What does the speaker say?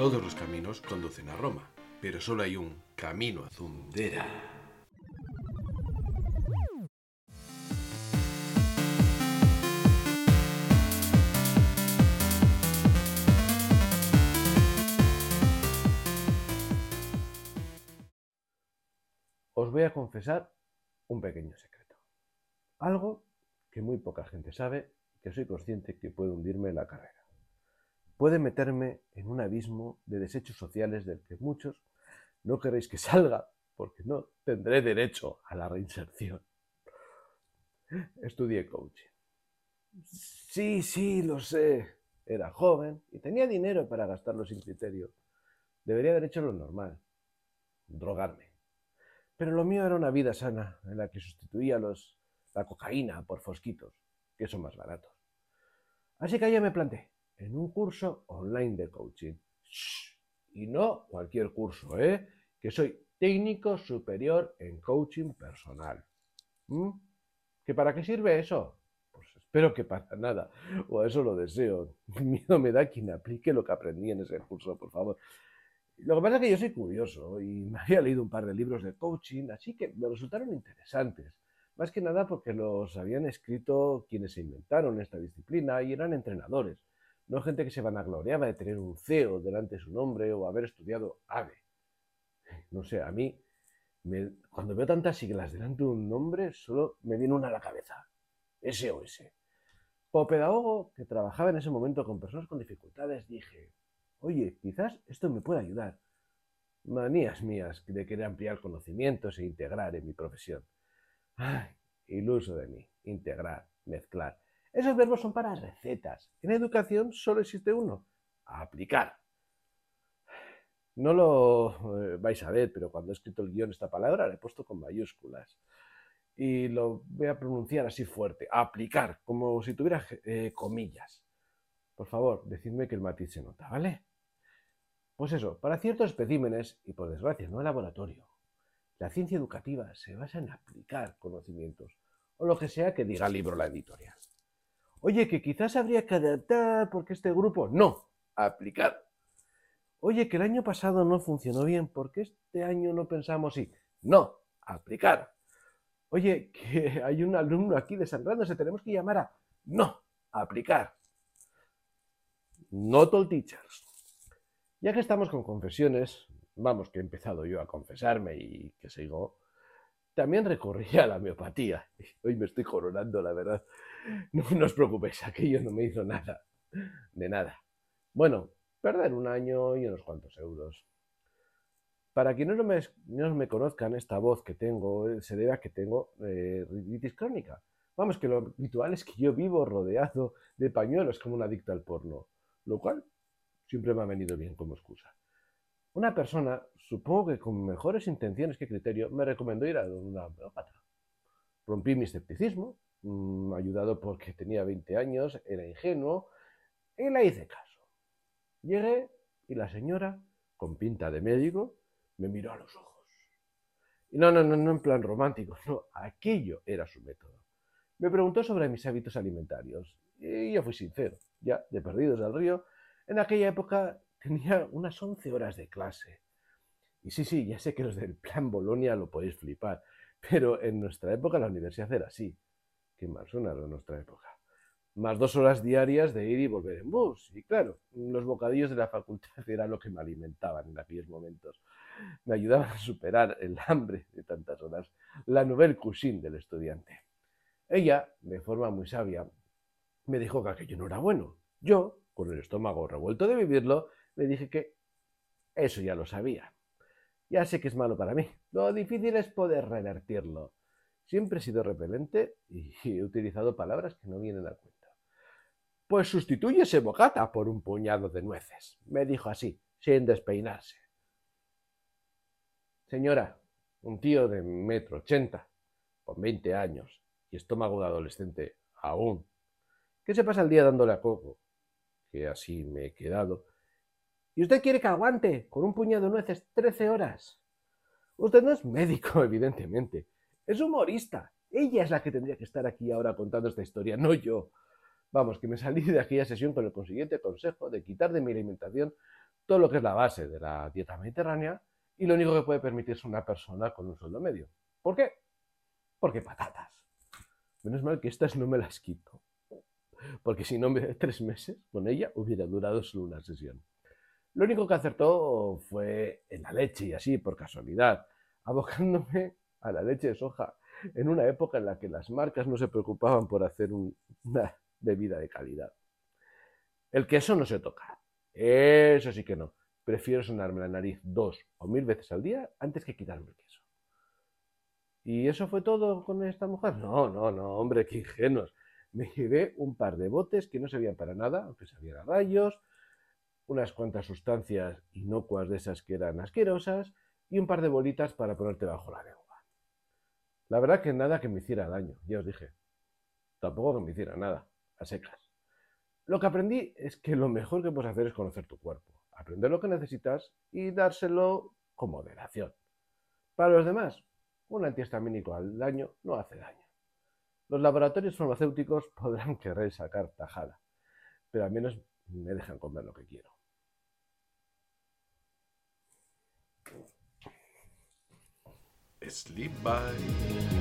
Todos los caminos conducen a Roma, pero solo hay un camino a Zundera. Os voy a confesar un pequeño secreto. Algo que muy poca gente sabe que soy consciente que puede hundirme en la carrera puede meterme en un abismo de desechos sociales del que muchos no queréis que salga, porque no tendré derecho a la reinserción. Estudié coaching. Sí, sí, lo sé. Era joven y tenía dinero para gastarlo sin criterio. Debería haber hecho lo normal, drogarme. Pero lo mío era una vida sana, en la que sustituía los, la cocaína por fosquitos, que son más baratos. Así que ya me planté en un curso online de coaching. Y no cualquier curso, ¿eh? Que soy técnico superior en coaching personal. ¿Mm? ¿Que para qué sirve eso? Pues espero que para nada, o eso lo deseo. Miedo me da quien aplique lo que aprendí en ese curso, por favor. Lo que pasa es que yo soy curioso y me había leído un par de libros de coaching, así que me resultaron interesantes. Más que nada porque los habían escrito quienes se inventaron esta disciplina y eran entrenadores no gente que se vanagloriaba de tener un CEO delante de su nombre o haber estudiado AVE. No sé, a mí, cuando veo tantas siglas delante de un nombre, solo me viene una a la cabeza. SOS. Como pedagogo que trabajaba en ese momento con personas con dificultades, dije, oye, quizás esto me pueda ayudar. Manías mías de querer ampliar conocimientos e integrar en mi profesión. Ay, iluso de mí. Integrar, mezclar. Esos verbos son para recetas. En educación solo existe uno, aplicar. No lo eh, vais a ver, pero cuando he escrito el guion esta palabra la he puesto con mayúsculas. Y lo voy a pronunciar así fuerte, aplicar, como si tuviera eh, comillas. Por favor, decidme que el matiz se nota, ¿vale? Pues eso, para ciertos especímenes, y por desgracia no en laboratorio, la ciencia educativa se basa en aplicar conocimientos, o lo que sea que diga el libro la editorial. Oye, que quizás habría que adaptar porque este grupo no, aplicar. Oye, que el año pasado no funcionó bien porque este año no pensamos y no, aplicar. Oye, que hay un alumno aquí desangrándose, tenemos que llamar a no, aplicar. Not all teachers. Ya que estamos con confesiones, vamos, que he empezado yo a confesarme y que sigo, también recurrí a la miopatía. Hoy me estoy coronando, la verdad. No, os preocupéis, aquello no me hizo nada. De nada. Bueno, perder un año y unos cuantos euros. Para quienes no me, no me conozcan, esta voz que tengo eh, se debe a que tengo eh, crónica. Vamos, que lo habitual es que yo vivo rodeado de pañuelos como un adicto al porno, lo cual siempre me ha venido bien como excusa. Una persona, supongo que con mejores intenciones que criterio, me recomendó ir a una homeópata. Rompí mi escepticismo, mm, ayudado porque tenía 20 años, era ingenuo, y le hice caso. Llegué y la señora, con pinta de médico, me miró a los ojos. Y no, no, no, no en plan romántico, no, aquello era su método. Me preguntó sobre mis hábitos alimentarios y yo fui sincero, ya de perdidos al río. En aquella época tenía unas 11 horas de clase. Y sí, sí, ya sé que los del plan Bolonia lo podéis flipar, pero en nuestra época la universidad era así. Qué mal en nuestra época. Más dos horas diarias de ir y volver en bus. Y claro, los bocadillos de la facultad era lo que me alimentaban en aquellos momentos. Me ayudaban a superar el hambre de tantas horas. La nouvelle cuisine del estudiante. Ella, de forma muy sabia, me dijo que aquello no era bueno. Yo, con el estómago revuelto de vivirlo, le dije que eso ya lo sabía. Ya sé que es malo para mí. Lo difícil es poder revertirlo. Siempre he sido repelente y he utilizado palabras que no vienen a cuenta. Pues sustituye ese bocata por un puñado de nueces, me dijo así, sin despeinarse. Señora, un tío de metro ochenta, con veinte años y estómago de adolescente aún, que se pasa el día dándole a coco, que así me he quedado, ¿Y usted quiere que aguante con un puñado de nueces 13 horas? Usted no es médico, evidentemente. Es humorista. Ella es la que tendría que estar aquí ahora contando esta historia, no yo. Vamos, que me salí de aquella sesión con el consiguiente consejo de quitar de mi alimentación todo lo que es la base de la dieta mediterránea y lo único que puede permitirse una persona con un sueldo medio. ¿Por qué? Porque patatas. Menos mal que estas no me las quito. Porque si no, me tres meses con ella hubiera durado solo una sesión. Lo único que acertó fue en la leche y así, por casualidad, abocándome a la leche de soja en una época en la que las marcas no se preocupaban por hacer una bebida de calidad. El queso no se toca. Eso sí que no. Prefiero sonarme la nariz dos o mil veces al día antes que quitarme el queso. ¿Y eso fue todo con esta mujer? No, no, no, hombre, qué ingenuos. Me llevé un par de botes que no servían para nada, aunque sabían a rayos, unas cuantas sustancias inocuas de esas que eran asquerosas y un par de bolitas para ponerte bajo la lengua. La verdad que nada que me hiciera daño, ya os dije. Tampoco que me hiciera nada, a secas. Lo que aprendí es que lo mejor que puedes hacer es conocer tu cuerpo, aprender lo que necesitas y dárselo con moderación. Para los demás, un antihistamínico al daño no hace daño. Los laboratorios farmacéuticos podrán querer sacar tajada, pero al menos me dejan comer lo que quiero. Sleep Bye.